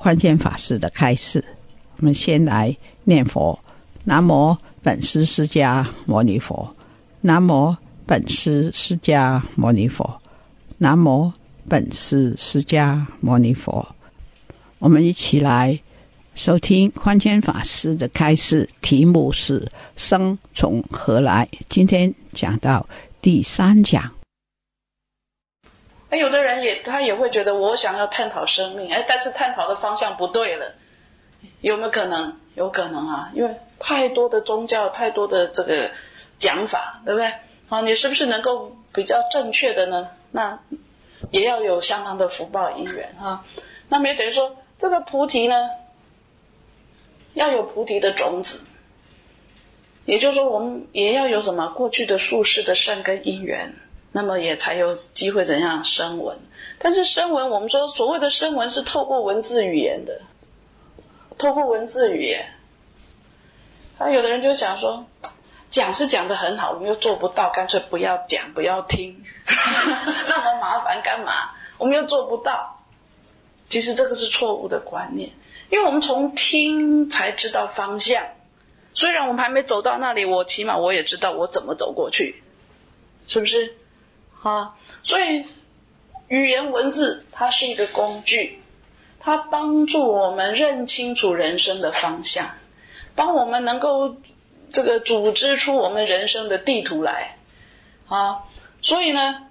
寬謙法师的开示，我们先来念佛：南无本师释迦牟尼佛，南无本师释迦牟尼佛，南无本师释迦牟尼佛。我们一起来收聽寬謙法师的开示，题目是“生从何来”。今天讲到第三讲。哎，有的人也他也会觉得我想要探讨生命，哎，但是探讨的方向不对了，有没有可能？有可能啊，因为太多的宗教，太多的这个讲法，对不对？啊，你是不是能够比较正确的呢？那也要有相当的福报因缘哈。那么也等于说，这个菩提呢，要有菩提的种子，也就是说，我们也要有什么过去的术士的善根因缘。那么也才有机会怎样声闻，但是声闻，我们说所谓的声闻是透过文字语言的，透过文字语言。那，有的人就想说，讲是讲的很好，我们又做不到，干脆不要讲，不要听，那么麻烦干嘛？我们又做不到。其实这个是错误的观念，因为我们从听才知道方向。虽然我们还没走到那里，我起码我也知道我怎么走过去，是不是？啊，所以语言文字它是一个工具，它帮助我们认清楚人生的方向，帮我们能够这个组织出我们人生的地图来。啊，所以呢，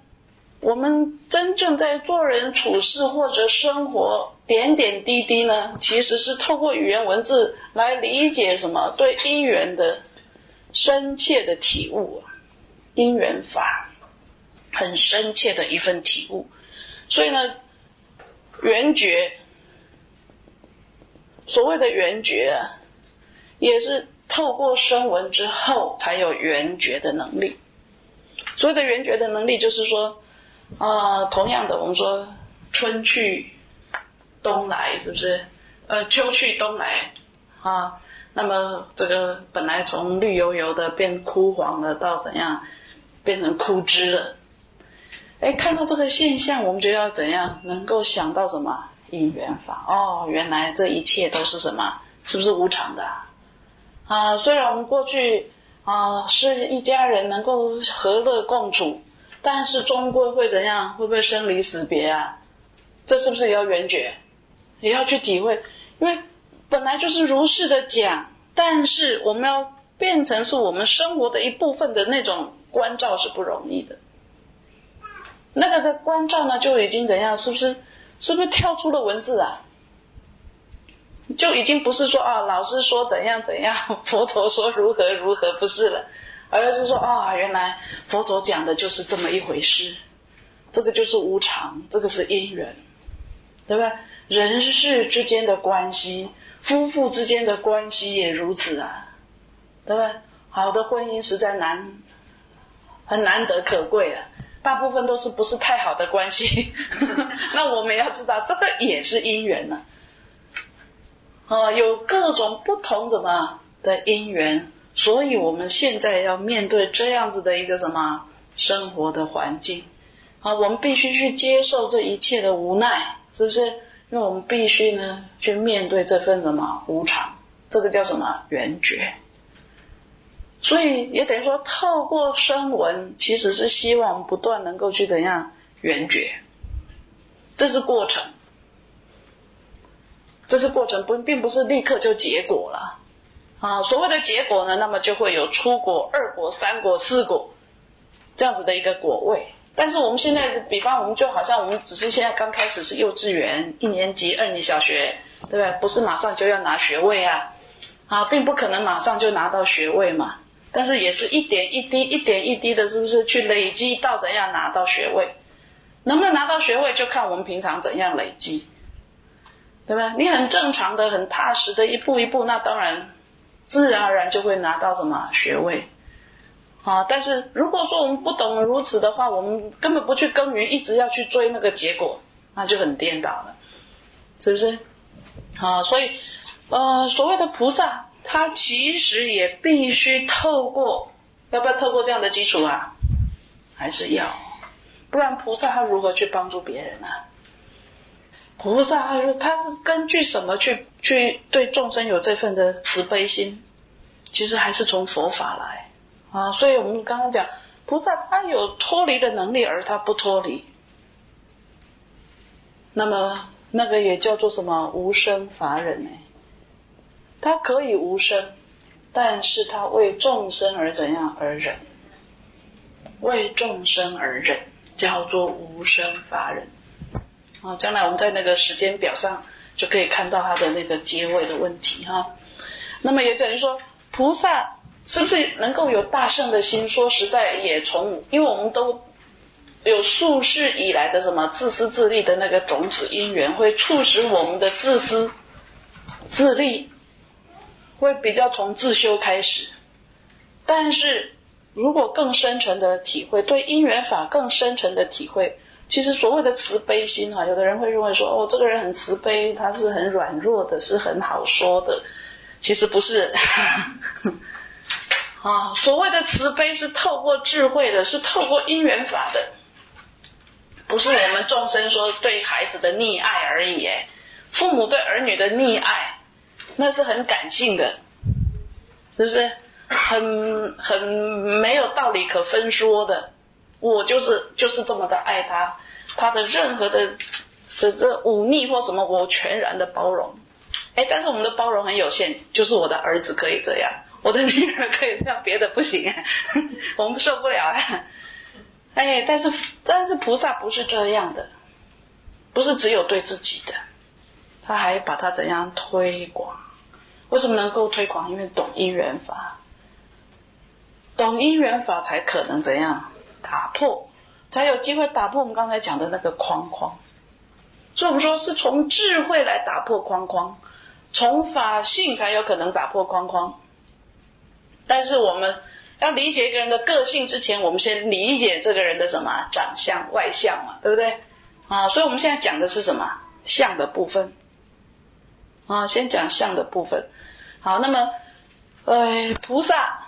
我们真正在做人处事或者生活点点滴滴呢，其实是透过语言文字来理解什么对因缘的深切的体悟，因缘法。很深切的一份体悟，所以呢，緣覺，所谓的緣覺啊，也是透过声闻之后才有緣覺的能力。所谓的緣覺的能力，就是说，啊、同样的，我们说春去冬来，是不是？呃，秋去冬来，啊，那么这个本来从绿油油的变枯黄了，到怎样变成枯枝了？哎，看到这个现象，我们就要怎样能够想到什么因缘法？哦，原来这一切都是什么？是不是无常的？啊，虽然我们过去啊是一家人，能够和乐共处，但是终归会怎样？会不会生离死别啊？这是不是也要緣覺？也要去体会？因为本来就是如是的讲，但是我们要变成是我们生活的一部分的那种关照是不容易的。那个的关照呢，就已经怎样？是不是？是不是跳出了文字啊？就已经不是说啊，老师说怎样怎样，佛陀说如何如何，不是了，而是说啊，原来佛陀讲的就是这么一回事。这个就是无常，这个是因缘，对吧？人世之间的关系，夫妇之间的关系也如此啊，对吧？好的婚姻实在难，很难得可贵啊。大部分都是不是太好的關係，那我们要知道，这个也是因缘呢。啊，有各种不同什么的因缘，所以我们现在要面对这样子的一个什么生活的环境，啊，我们必须去接受这一切的无奈，是不是？因為我们必须呢去面对这份什么无常，这个叫什麼緣覺。所以也等于说，透过声闻，其实是希望不断能够去怎样圆觉，这是过程。这是过程，不并不是立刻就结果了啊。所谓的结果呢，那么就会有出果、二果、三果、四果这样子的一个果位。但是我们现在，比方我们就好像我们只是现在刚开始是幼稚园一年级、二年小学，对不对？不是马上就要拿学位啊，啊，并不可能马上就拿到学位嘛。但是也是一点一滴、一点一滴的，是不是去累积到怎样拿到学位？能不能拿到学位，就看我们平常怎样累积，对吧？你很正常的、很踏实的，一步一步，那当然自然而然就会拿到什么学位。啊！但是如果说我们不懂如此的话，我们根本不去耕耘，一直要去追那个结果，那就很颠倒了，是不是？啊，所以，呃，所谓的菩萨，他其实也必须透过，要不要透过这样的基础啊？还是要，不然菩萨他如何去帮助别人呢？菩萨他说他根据什么去去对众生有这份的慈悲心？其实还是从佛法来。啊，所以我们刚刚讲，菩萨他有脱离的能力，而他不脱离。那么那个也叫做什么无生法忍呢？他可以无生，但是他为众生而怎样而忍？为众生而忍，叫做无生法忍。啊，将来我们在那个时间表上就可以看到他的那个结尾的问题哈。那么也等于说菩萨。是不是能够有大圣的心？说实在，也从因为我们都有数世以来的什么自私自利的那个种子因缘，会促使我们的自私自利，会比较从自修开始。但是如果更深沉的体会，对因缘法更深沉的体会，其实所谓的慈悲心啊，有的人会认为说，哦，这个人很慈悲，他是很软弱的，是很好说的。其实不是。啊，所谓的慈悲是透过智慧的，是透过因缘法的，不是我们众生说对孩子的溺爱而已。父母对儿女的溺爱，那是很感性的，是不是？很很没有道理可分说的。我就是就是这么的爱他，他的任何的这这忤逆或什么，我全然的包容。哎，但是我们的包容很有限，就是我的儿子可以这样。我的女儿可以这样，别的不行，我们受不了啊！哎，但是但是菩萨不是这样的，不是只有对自己的，他还把它怎样推广？为什么能够推广？因为懂因缘法，懂因缘法才可能怎样打破，才有机会打破我们刚才讲的那个框框。所以我们说是从智慧来打破框框，从法性才有可能打破框框。但是我们要理解一个人的个性之前，我们先理解这个人的什么长相、外相嘛，对不对？啊，所以我们现在讲的是什么相的部分？啊，先讲相的部分。好，那么，呃，菩萨，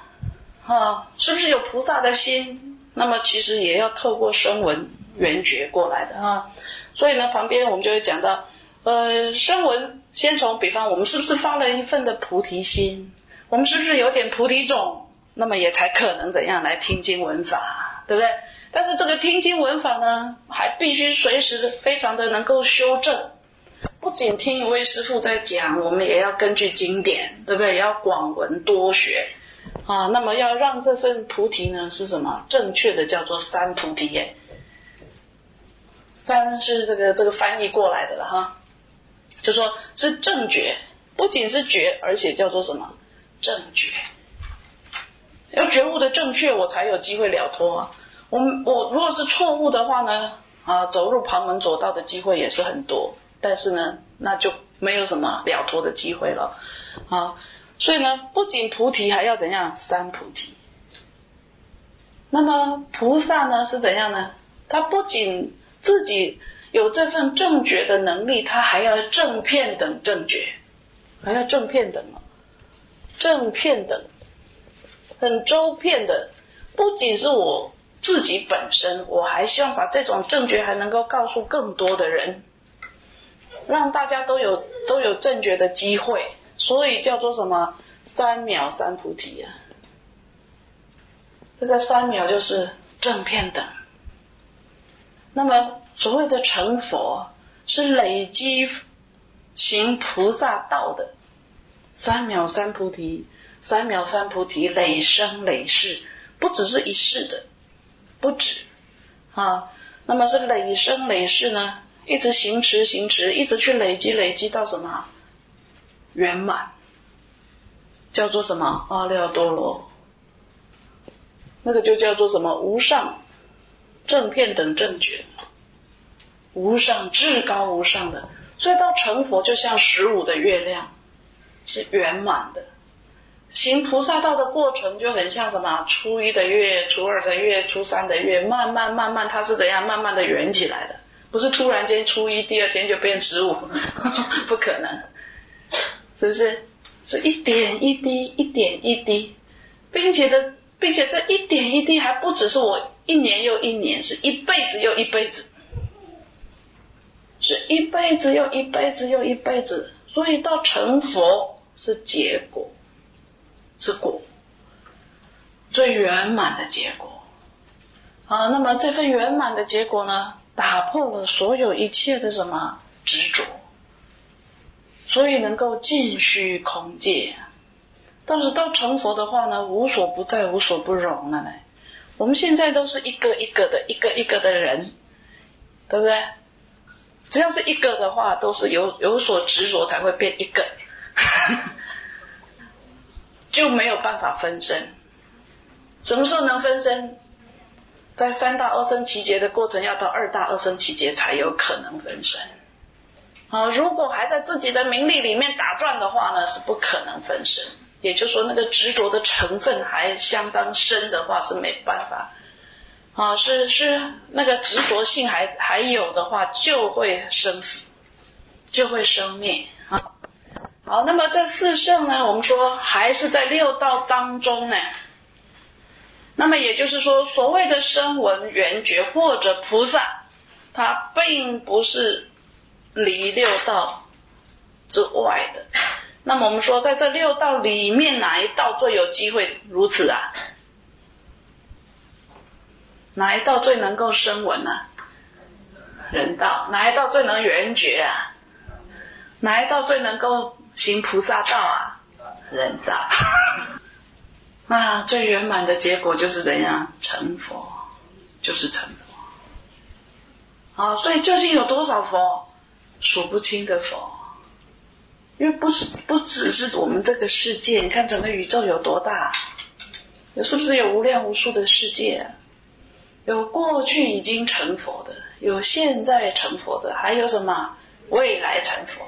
啊，是不是有菩萨的心？那么其实也要透过声闻缘觉过来的啊。所以呢，旁边我们就会讲到，呃，声闻先从，比方我们是不是发了一份的菩提心？我们是不是有点菩提种？那么也才可能怎样来听经闻法，对不对？但是这个听经闻法呢，还必须随时非常的能够修正。不仅听一位师傅在讲，我们也要根据经典，对不对？也要广闻多学啊。那么要让这份菩提呢，是什么？正确的叫做三菩提耶。三是这个这个翻译过来的了哈，就说是正觉，不仅是觉，而且叫做什么？正觉，要觉悟的正确，我才有机会了脱啊！我我如果是错误的话呢，啊，走入旁门左道的机会也是很多，但是呢，那就没有什么了脱的机会了，啊，所以呢，不仅菩提，还要怎样？三菩提。那么菩萨呢是怎样呢？他不仅自己有这份正觉的能力，他还要正片等正觉，还要正片等啊。正片等，很周遍的，不仅是我自己本身，我还希望把这种正觉还能够告诉更多的人，让大家都有都有正觉的机会，所以叫做什么三秒三菩提啊？这个三秒就是正片等。那么所谓的成佛，是累积行菩萨道的，三藐三菩提，三藐三菩提累生累世，不只是一世的，不止啊。那么是累生累世呢，一直行持行持，一直去累积累积到什么圆满，叫做什么阿耨多罗，那个就叫做什么无上正片等正觉。无上至高无上的，所以到成佛就像十五的月亮，是圆满的。行菩萨道的过程就很像什么？初一的月，初二的月，初三的月，慢慢慢慢，它是怎样慢慢的圆起来的？不是突然间初一第二天就变十五，不可能，是不是？是一点一滴，一点一滴，并且的，并且这一点一滴还不只是我一年又一年，是一辈子又一辈子。是一辈子又一辈子又一辈子，所以到成佛是结果，是果，最圆满的结果啊。那么这份圆满的结果呢，打破了所有一切的什么执着，所以能够尽虚空界。但是到成佛的话呢，无所不在，无所不容了呢。我们现在都是一个一个的，一个一个的人，对不对？只要是一个的话，都是有有所执着才会变一个，就没有办法分身。什么时候能分身？在三大二生奇劫的过程，要到二大二生奇劫才有可能分身。啊，如果还在自己的名利里面打转的话呢，是不可能分身。也就是说，那个执着的成分还相当深的话，是没办法。啊，是是，那个执着性还还有的话，就会生死，就会生灭啊。好，那么这四圣呢，我们说还是在六道当中呢。那么也就是说，所谓的声闻缘觉或者菩萨，它并不是离六道之外的。那么我们说，在这六道里面，哪一道最有机会如此啊？哪一道最能够生闻呢？人道。哪一道最能圆觉啊？哪一道最能够行菩萨道啊？人道。那最圆满的结果就是怎样成佛？就是成佛。啊，所以究竟有多少佛？数不清的佛。因为不是不只是我们这个世界，你看整个宇宙有多大？有是不是有无量无数的世界？有过去已经成佛的，有现在成佛的，还有什么未来成佛？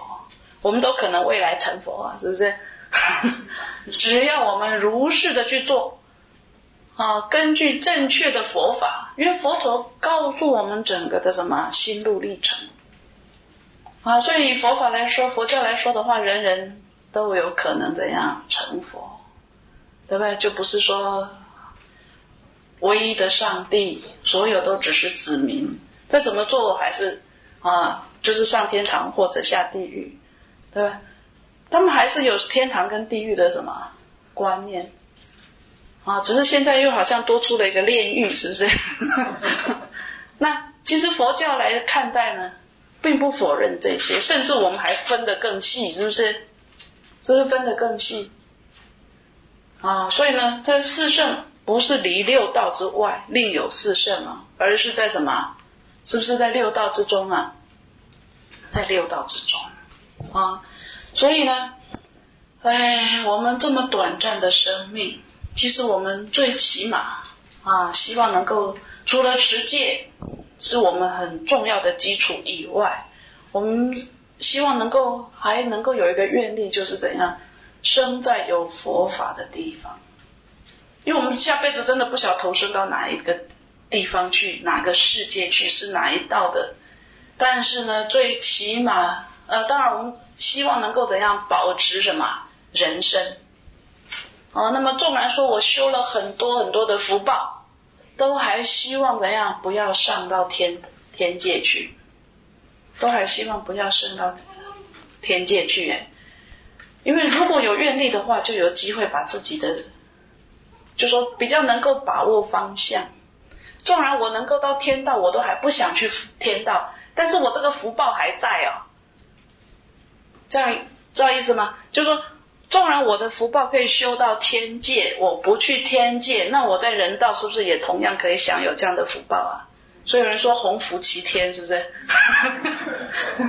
我们都可能未来成佛啊，是不是？只要我们如是的去做，啊，根据正确的佛法，因为佛陀告诉我们整个的什么心路历程，啊，所以以佛法来说，佛教来说的话，人人都有可能怎样成佛，对不对？就不是说。唯一的上帝，所有都只是子民，再怎么做还是啊，就是上天堂或者下地狱，对吧？他们还是有天堂跟地狱的什么观念啊？只是现在又好像多出了一个炼狱，是不是？那其实佛教来看待呢，并不否认这些，甚至我们还分得更细，是不是？是不是分得更细？啊，所以呢，这四圣。不是离六道之外另有四圣啊，而是在什么？是不是在六道之中啊？在六道之中啊，所以呢，哎，我们这么短暂的生命，其实我们最起码啊，希望能够除了持戒是我们很重要的基础以外，我们希望能够还能够有一个愿力，就是怎样生在有佛法的地方。因为我们下辈子真的不晓投生到哪一个地方去，哪个世界去，是哪一道的。但是呢，最起码，呃，当然我们希望能够怎样保持什么人生。哦，那么纵然说我修了很多很多的福报，都还希望怎样不要上到天天界去，都还希望不要升到天界去。哎，因为如果有愿力的话，就有机会把自己的。就说比较能够把握方向，纵然我能够到天道，我都还不想去天道，但是我这个福报还在哦。这样知道意思吗？就是说，纵然我的福报可以修到天界，我不去天界，那我在人道是不是也同样可以享有这样的福报啊？所以有人说鸿福齐天，是不是？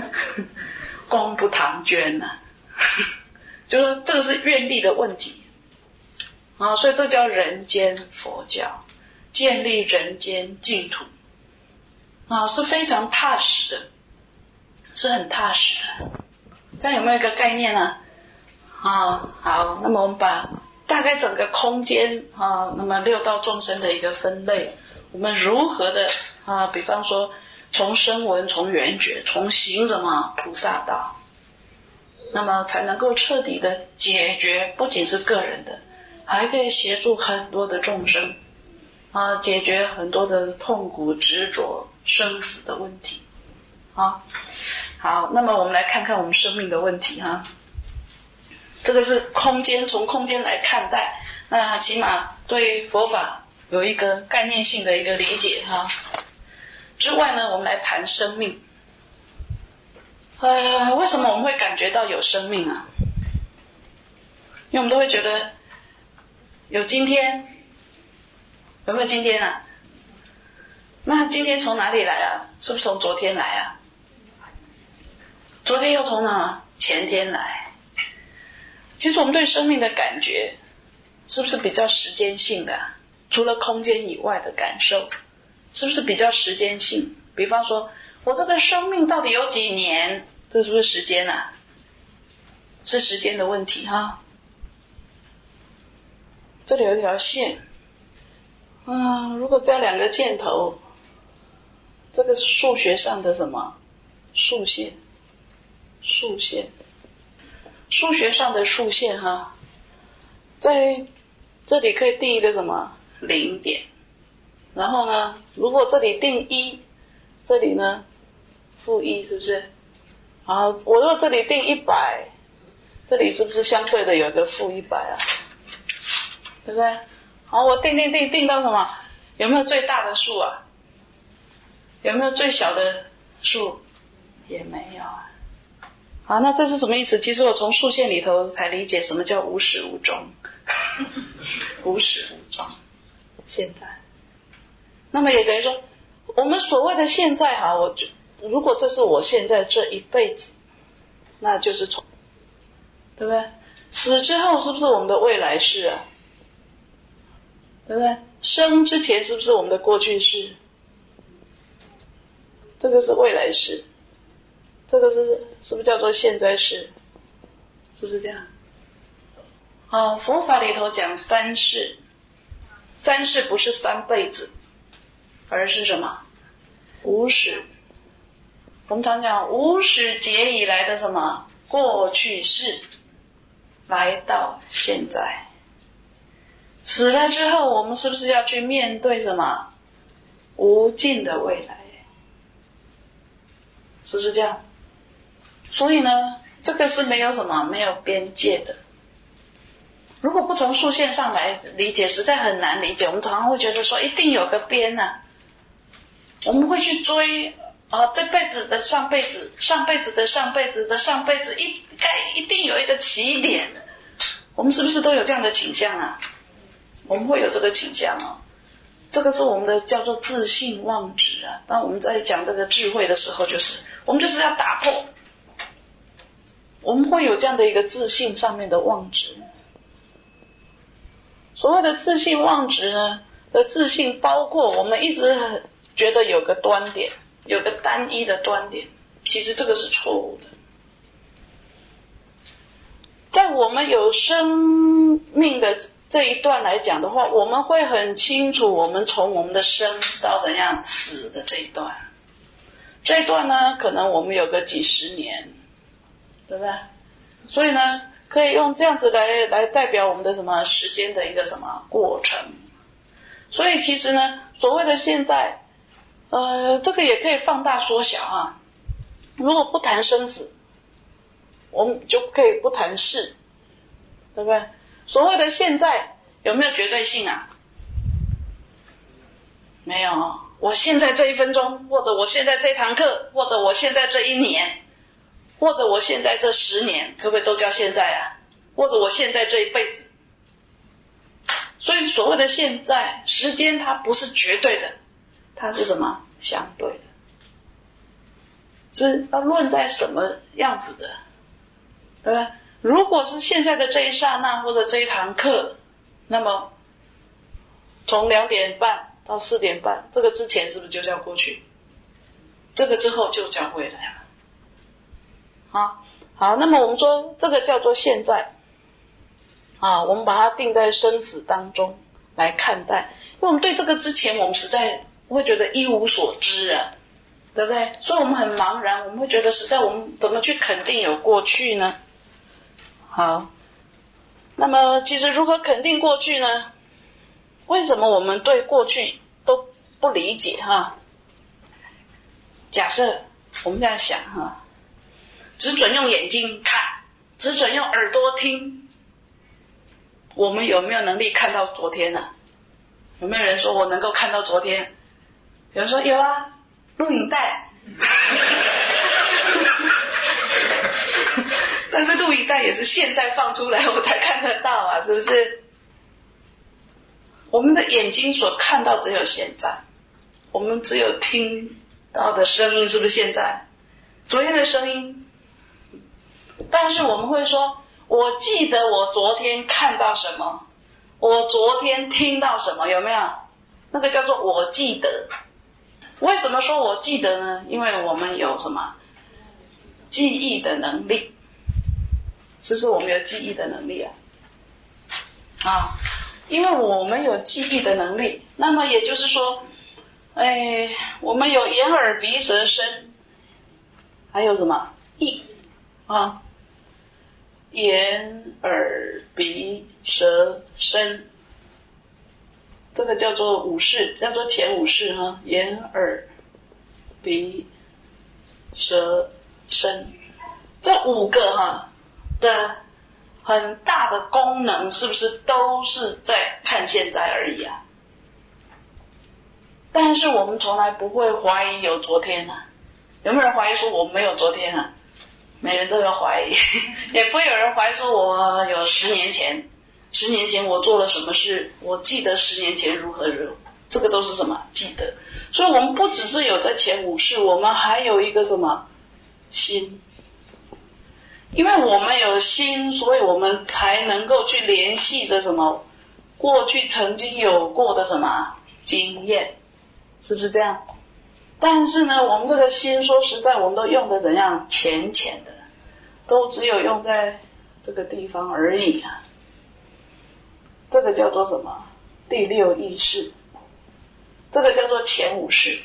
功不唐捐呐，就说这个是愿力的问题啊，所以这叫人间佛教，建立人间净土啊，是非常踏实的，是很踏实的。这样有没有一个概念呢？啊，好，那么我们把大概整个空间啊，那么六道众生的一个分类，我们如何的啊？比方说。从声闻，从缘觉，从行什么菩萨道，那么才能够彻底的解决，不仅是个人的，还可以协助很多的众生，啊，解决很多的痛苦、执着、生死的问题，啊，好，那么我们来看看我们生命的问题哈，这个是空间，从空间来看待，那起码对佛法有一个概念性的一个理解哈。之外呢，我们来谈生命。呃，为什么我们会感觉到有生命啊？因为我们都会觉得有今天，有没有今天啊？那今天从哪里来啊？是不是从昨天来啊？昨天又从哪？前天来。其实我们对生命的感觉，是不是比较时间性的？除了空间以外的感受？是不是比较时间性？比方说，我这个生命到底有几年？这是不是时间啊？是时间的问题哈。这里有一条线，啊，如果加两个箭头，这个是数学上的什么？竖线，竖线，数学上的竖线哈，在这里可以定一个什么零点？然后呢？如果这里定一，这里呢负一，是不是？好，我如果这里定一百，这里是不是相对的有一个负一百啊？对不对？好，我定定定定到什么？有没有最大的数啊？有没有最小的数？也没有啊。好，那这是什么意思？其实我从竖线里头才理解什么叫无始无终，无始无终，现在。那么也等于说，我们所谓的现在哈，我就如果这是我现在这一辈子，那就是从，对不对？死之后是不是我们的未来式啊？对不对？生之前是不是我们的过去式？这个是未来式，这个是是不是叫做现在式？是不是这样？啊，佛法里头讲三世，三世不是三辈子。而是什么？无始，我们常讲无始劫以来的什么过去式，来到现在，死了之后，我们是不是要去面对什么无尽的未来？是不是这样？所以呢，这个是没有什么没有边界的。如果不从竖线上来理解，实在很难理解。我们常常会觉得说，一定有个边呢。我们会去追啊，这辈子的上辈子，上辈子的上辈子的上辈子，一该一定有一个起点。我们是不是都有这样的倾向啊？我们会有这个倾向啊，这个是我们的叫做自信妄执啊。当我们在讲这个智慧的时候，就是我们就是要打破，我们会有这样的一个自信上面的妄执。所谓的自信妄执呢，的自信包括我们一直。觉得有个端点，有个单一的端点，其实这个是错误的。在我们有生命的这一段来讲的话，我们会很清楚，我们从我们的生到怎样死的这一段，这一段呢，可能我们有个几十年，对不对？所以呢，可以用这样子来来代表我们的什么时间的一个什么过程。所以其实呢，所谓的现在。呃，这个也可以放大缩小啊。如果不谈生死，我们就可以不谈事，对不对？所谓的现在有没有绝对性啊？没有。我现在这一分钟，或者我现在这堂课，或者我现在这一年，或者我现在这十年，可不可以都叫现在啊？或者我现在这一辈子？所以所谓的现在时间，它不是绝对的，它是什么？相对的，是要论在什么样子的，对吧？如果是现在的这一刹那或者这一堂课，那么从两点半到四点半，这个之前是不是就叫过去？这个之后就叫未来了。好，好，那么我们说这个叫做现在，啊，我们把它定在生死当中来看待，因为我们对这个之前，我们实在会觉得一无所知啊，对不对？所以我们很茫然，我们会觉得实在我们怎么去肯定有过去呢？好，那么其实如何肯定过去呢？为什么我们对过去都不理解哈？假设我们这样想哈，只准用眼睛看，只准用耳朵听，我们有没有能力看到昨天呢？有没有人说我能够看到昨天？有人说有啊，录影带。但是录影带也是现在放出来我才看得到啊，是不是？我们的眼睛所看到只有现在，我们只有听到的声音，是不是现在？昨天的声音，但是我们会说，我记得我昨天看到什么，我昨天听到什么，有没有？那个叫做我记得。为什么说我记得呢？因为我们有什么记忆的能力。是不是我们有记忆的能力啊？啊，因为我们有记忆的能力，那么也就是说，哎，我们有眼耳鼻舌身，还有什么意啊？眼耳鼻舌身，这个叫做五识，叫做前五识哈。眼耳鼻舌身，这五个哈。的很大的功能，是不是都是在看现在而已啊？但是我们从来不会怀疑有昨天啊，有没有人怀疑说我没有昨天啊？每人都有怀疑，也不会有人怀疑说我有十年前，十年前我做了什么事，我记得十年前如何如何，这个都是什么记得？所以我们不只是有在前五世，我们还有一个什么心。因为我们有心，所以我们才能够去联系着什么过去曾经有过的什么经验，是不是这样？但是呢，我们这个心说实在，我们都用的怎样浅浅的，都只有用在这个地方而已啊。这个叫做什么？第六意识。这个叫做前五识，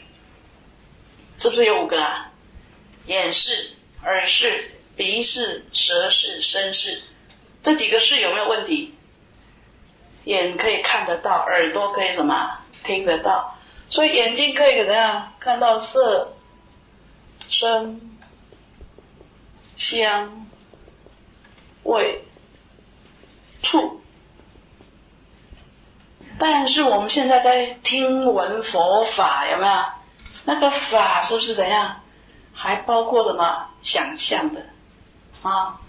是不是有五个啊？眼识、耳识。鼻是、舌是、身是，这几个是有没有问题？眼可以看得到，耳朵可以什么听得到，所以眼睛可以怎样看到色、声、香、味、触。但是我们现在在听闻佛法，有没有？那个法是不是怎样？还包括什么想象的？啊，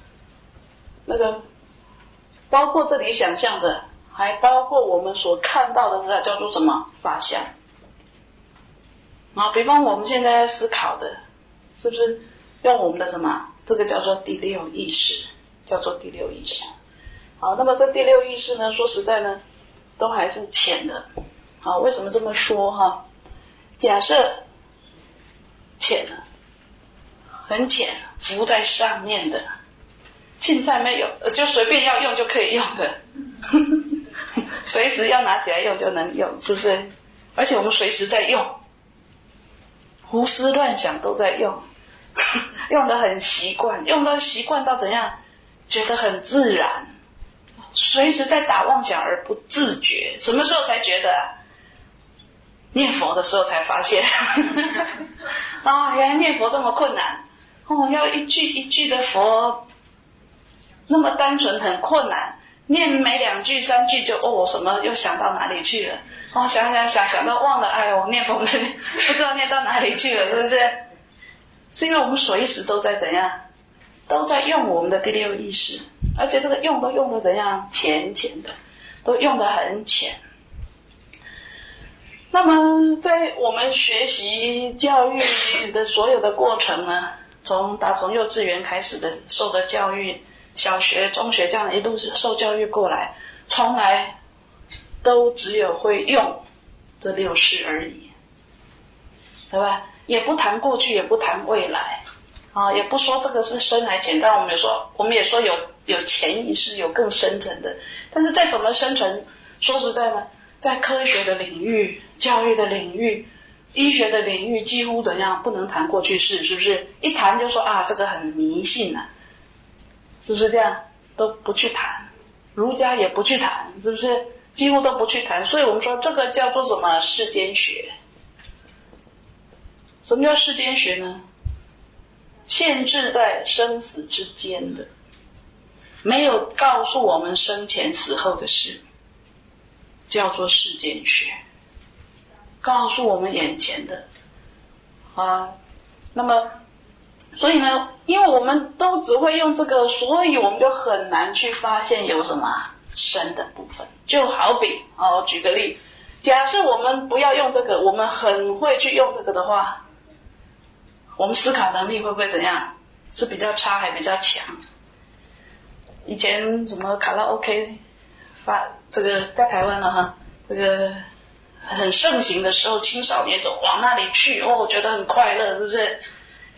那个包括这里想象的，还包括我们所看到的，那叫做什么法相？啊，比方我们现在在思考的，是不是用我们的什么？这个叫做第六意识，叫做第六意识。好，那么这第六意识呢，说实在呢，都还是浅的。好，为什么这么说哈？假设浅的。很浅，浮在上面的，现在没有，就随便要用就可以用的，随时要拿起来用就能用，是不是？而且我们随时在用，胡思乱想都在用，用的很习惯，用到习惯到怎样，觉得很自然，随时在打妄想而不自觉，什么时候才觉得？念佛的时候才发现，啊，原来念佛这么困难。哦，要一句一句的佛，那么单纯很困难，念没两句三句就哦什么又想到哪里去了？哦想想想想到忘了，哎呦念佛没不知道念到哪里去了，是不是？是因为我们随时都在怎样都在用我们的第六意识，而且这个用都用的怎样浅浅的，都用的很浅。那么，在我们学习教育的所有的过程呢，从打从幼稚园开始的受的教育，小学、中学这样一路受教育过来，从来都只有会用这六式而已，对吧？也不谈过去，也不谈未来，啊，也不说这个是深还浅。但我们也说，我们也说有有潜意识，有更深层的。但是再怎么深层，说实在的。在科学的领域、教育的领域、医学的领域，几乎怎样不能谈过去式，是不是？一谈就说啊，这个很迷信呐，是不是这样？都不去谈，儒家也不去谈，是不是？几乎都不去谈。所以我们说这个叫做什么世间学？什么叫世间学呢？限制在生死之间的，没有告诉我们生前死后的事。叫做世间学，告诉我们眼前的啊，那么，所以呢，因为我们都只会用这个，所以我们就很难去发现有什么深的部分。就好比哦，举个例，假设我们不要用这个，我们很会去用这个的话，我们思考能力会不会怎样？是比较差还比较强？以前什么卡拉 OK 发。这个在台湾了哈，这个很盛行的时候，青少年都往那里去哦，觉得很快乐，是不是？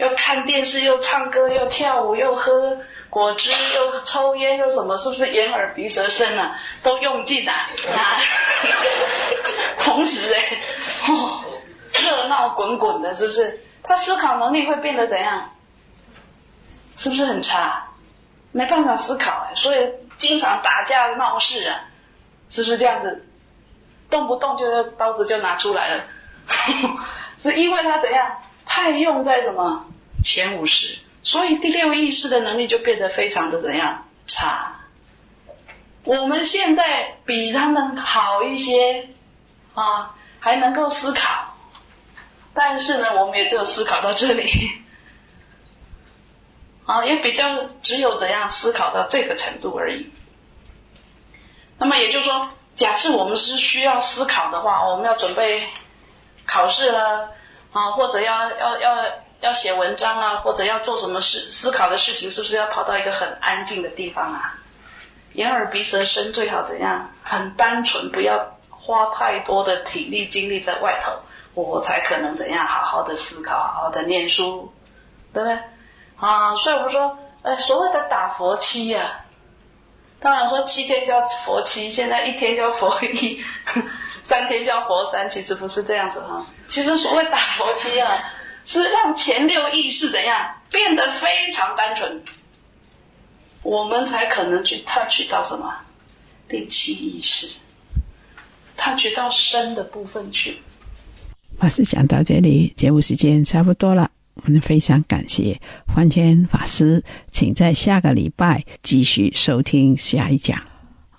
又看电视，又唱歌，又跳舞，又喝果汁，又抽烟，又什么？是不是眼耳鼻舌身啊，都用尽了啊？同时哎，哦，热闹滚滚的，是不是？他思考能力会变得怎样？是不是很差？没办法思考哎，所以经常打架闹事啊。是不是这样子？动不动就刀子就拿出来了，是因为他怎样太用在什么？前五十，所以第六意识的能力就变得非常的怎样？差。我们现在比他们好一些啊，还能够思考，但是呢，我们也只有思考到这里。啊，也比较只有怎样思考到这个程度而已。那么也就是说，假设我们是需要思考的话，我们要准备考试了啊，或者要要要要写文章啊，或者要做什么事思考的事情，是不是要跑到一个很安静的地方啊？眼耳鼻舌身最好怎样？很单纯，不要花太多的体力精力在外头，我才可能怎样好好的思考，好好的念书，对不对？啊，所以我们说，哎，所谓的打佛七呀。当然说七天叫佛七，现在一天叫佛一，三天叫佛山，其实不是这样子哈。其实所谓打佛七啊，是让前六意识怎样变得非常单纯，我们才可能去 touch 到什么第七意识，touch 到深的部分去。法师讲到这里，节目时间差不多了。我们非常感谢欢天法师，请在下个礼拜继续收听下一讲。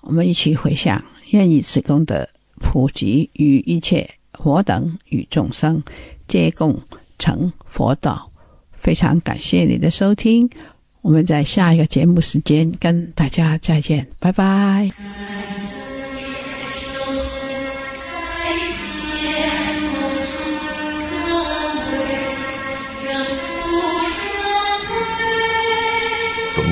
我们一起回想，愿意此功德普及于一切佛等与众生，皆共成佛道。非常感谢你的收听，我们在下一个节目时间跟大家再见，拜拜。